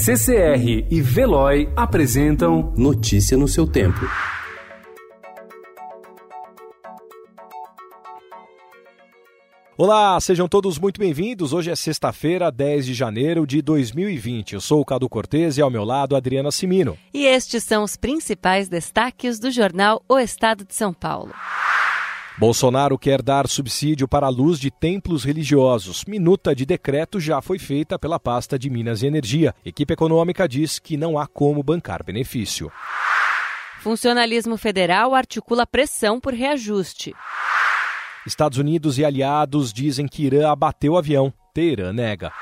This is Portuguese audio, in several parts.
CCR e Veloy apresentam Notícia no seu tempo. Olá, sejam todos muito bem-vindos. Hoje é sexta-feira, 10 de janeiro de 2020. Eu sou o Cadu Cortez e ao meu lado Adriana Simino. E estes são os principais destaques do jornal O Estado de São Paulo. Bolsonaro quer dar subsídio para a luz de templos religiosos. Minuta de decreto já foi feita pela pasta de Minas e Energia. Equipe econômica diz que não há como bancar benefício. Funcionalismo federal articula pressão por reajuste. Estados Unidos e aliados dizem que Irã abateu o avião. Teherã nega.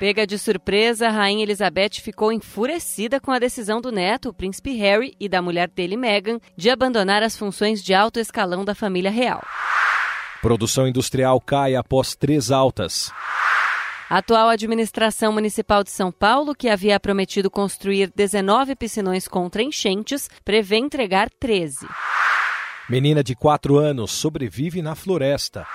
Pega de surpresa, a Rainha Elizabeth ficou enfurecida com a decisão do neto, o príncipe Harry, e da mulher dele, Meghan, de abandonar as funções de alto escalão da família real. Produção industrial cai após três altas. A atual administração municipal de São Paulo, que havia prometido construir 19 piscinões contra enchentes, prevê entregar 13. Menina de 4 anos sobrevive na floresta.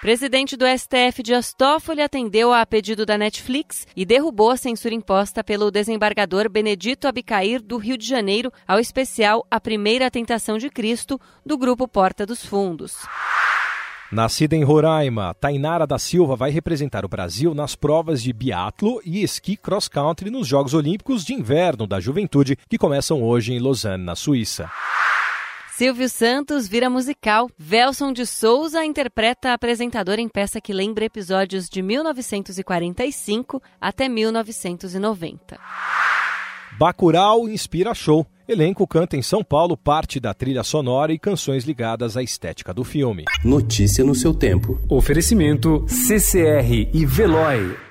Presidente do STF Dias atendeu a pedido da Netflix e derrubou a censura imposta pelo desembargador Benedito Abicair do Rio de Janeiro ao especial A Primeira Tentação de Cristo do grupo Porta dos Fundos. Nascida em Roraima, Tainara da Silva vai representar o Brasil nas provas de biatlo e esqui cross-country nos Jogos Olímpicos de Inverno da Juventude, que começam hoje em Lausanne, na Suíça. Silvio Santos vira musical. Velson de Souza interpreta a apresentadora em peça que lembra episódios de 1945 até 1990. Bacurau inspira show. Elenco canta em São Paulo parte da trilha sonora e canções ligadas à estética do filme. Notícia no seu tempo. Oferecimento CCR e Veloy.